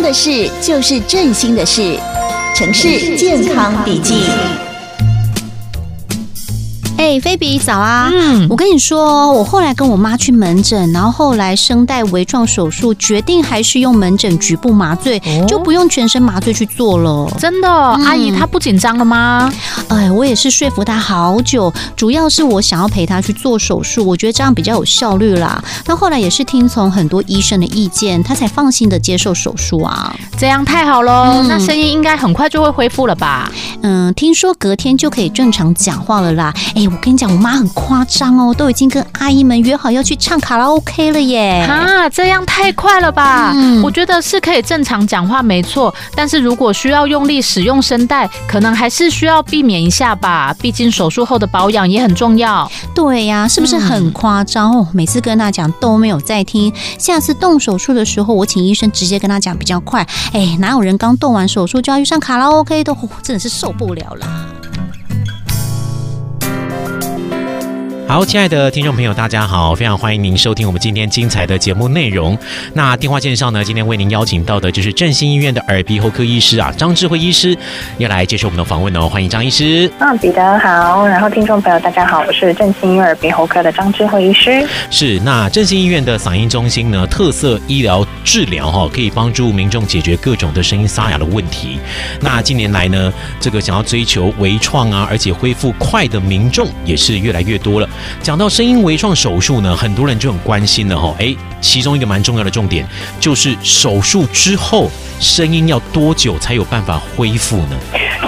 康的事就是振兴的事，城市健康笔记。哎，菲比早啊！嗯，我跟你说，我后来跟我妈去门诊，然后后来声带微创手术，决定还是用门诊局部麻醉，哦、就不用全身麻醉去做了。真的，嗯、阿姨她不紧张了吗？哎，我也是说服他好久，主要是我想要陪他去做手术，我觉得这样比较有效率啦。那后来也是听从很多医生的意见，他才放心的接受手术啊。这样太好喽，嗯、那声音应该很快就会恢复了吧？嗯，听说隔天就可以正常讲话了啦。哎。我跟你讲，我妈很夸张哦，都已经跟阿姨们约好要去唱卡拉 OK 了耶！啊，这样太快了吧？嗯，我觉得是可以正常讲话没错，但是如果需要用力使用声带，可能还是需要避免一下吧。毕竟手术后的保养也很重要。对呀，是不是很夸张哦？每次跟他讲都没有在听，下次动手术的时候，我请医生直接跟他讲比较快。哎，哪有人刚动完手术就要去上卡拉 OK 的？真的是受不了了。好，亲爱的听众朋友，大家好，非常欢迎您收听我们今天精彩的节目内容。那电话线上呢，今天为您邀请到的就是振兴医院的耳鼻喉科医师啊，张智慧医师要来接受我们的访问哦，欢迎张医师。嗯，彼得好，然后听众朋友大家好，我是振兴耳鼻喉科的张智慧医师。是，那振兴医院的嗓音中心呢，特色医疗治疗哈，可以帮助民众解决各种的声音沙哑的问题。那近年来呢，这个想要追求微创啊，而且恢复快的民众也是越来越多了。讲到声音微创手术呢，很多人就很关心了哈。诶，其中一个蛮重要的重点就是手术之后声音要多久才有办法恢复呢？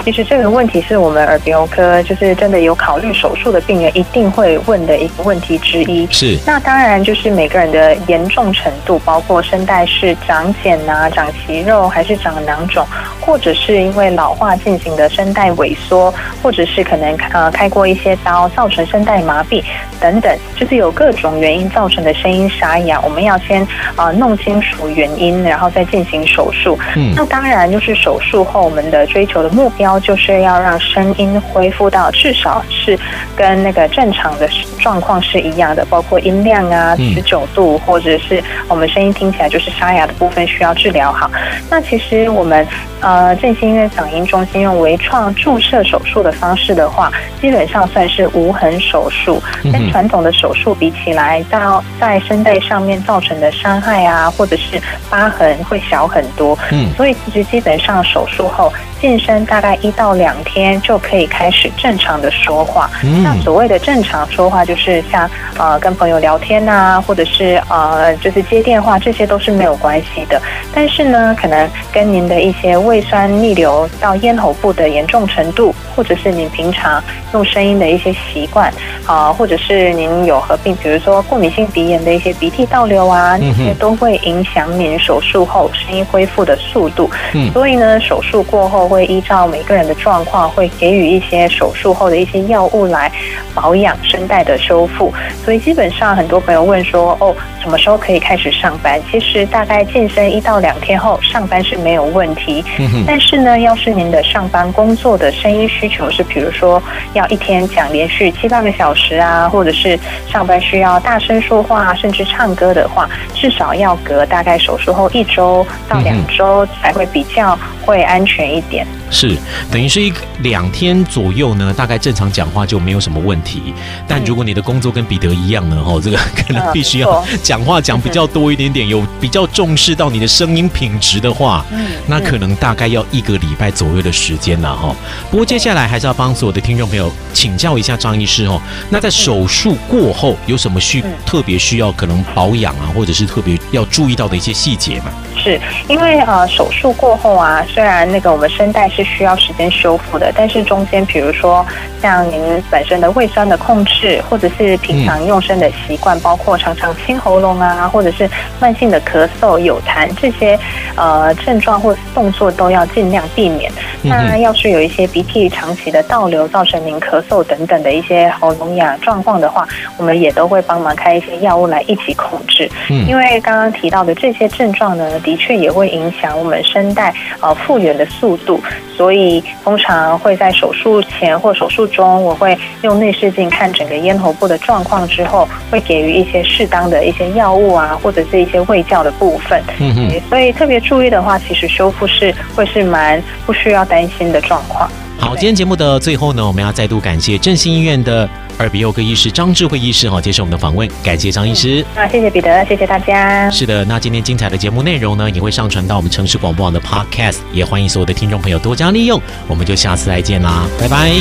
其实这个问题是我们耳鼻喉科就是真的有考虑手术的病人一定会问的一个问题之一。是。那当然就是每个人的严重程度，包括声带是长茧啊、长息肉，还是长囊肿，或者是因为老化进行的声带萎缩，或者是可能呃开过一些刀造成声带麻痹。等等，就是有各种原因造成的声音沙哑，我们要先啊、呃、弄清楚原因，然后再进行手术。嗯，那当然就是手术后，我们的追求的目标就是要让声音恢复到至少是跟那个正常的状况是一样的，包括音量啊、持久度，或者是我们声音听起来就是沙哑的部分需要治疗好。那其实我们呃振兴医院嗓音中心用微创注射手术的方式的话，基本上算是无痕手术。跟传统的手术比起来，到在声带上面造成的伤害啊，或者是疤痕会小很多。嗯，所以其实基本上手术后健身大概一到两天就可以开始正常的说话。嗯，那所谓的正常说话，就是像呃跟朋友聊天啊，或者是呃就是接电话，这些都是没有关系的。但是呢，可能跟您的一些胃酸逆流到咽喉部的严重程度，或者是您平常用声音的一些习惯啊，或者是您有合并，比如说过敏性鼻炎的一些鼻涕倒流啊，这些都会影响您手术后声音恢复的速度。嗯，所以呢，手术过后会依照每个人的状况，会给予一些手术后的一些药物来保养声带的修复。所以基本上很多朋友问说，哦，什么时候可以开始上班？其实大概健身一到两天后上班是没有问题。嗯，但是呢，要是您的上班工作的声音需求是，比如说要一天讲连续七八个小时啊，或者是上班需要大声说话，甚至唱歌的话，至少要隔大概手术后一周到两周才会比较会安全一点。是，等于是一两天左右呢，大概正常讲话就没有什么问题。但如果你的工作跟彼得一样呢，哦，这个可能必须要讲话讲比较多一点点，有比较重视到你的声音品质的话，那可能大概要一个礼拜左右的时间了哈。不过接下来还是要帮所有的听众朋友请教一下张医师哦，那在手术过后有什么需特别需要可能保养啊，或者是特别要注意到的一些细节吗？是因为呃手术过后啊，虽然那个我们声带是需要时间修复的，但是中间比如说像您本身的胃酸的控制，或者是平常用声的习惯，包括常常清喉咙啊，或者是慢性的咳嗽、有痰这些呃症状或动作都要尽量避免。那要是有一些鼻涕长期的倒流，造成您咳嗽等等的一些喉咙哑状况的话，我们也都会帮忙开一些药物来一起控制。嗯，因为刚刚提到的这些症状呢，的确也会影响我们声带呃复原的速度。所以通常会在手术前或手术中，我会用内视镜看整个咽喉部的状况之后，会给予一些适当的一些药物啊，或者是一些胃教的部分。嗯哼。所以特别注意的话，其实修复是会是蛮不需要担心的状况。好，今天节目的最后呢，我们要再度感谢振兴医院的耳鼻喉科医师张智慧医师哈，接受我们的访问，感谢张医师。啊，谢谢彼得，谢谢大家。是的，那今天精彩的节目内容呢，也会上传到我们城市广播网的 Podcast，也欢迎所有的听众朋友多加利用。我们就下次再见啦，拜拜。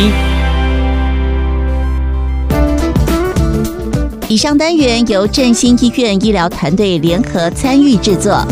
以上单元由振兴医院医疗团队联合参与制作。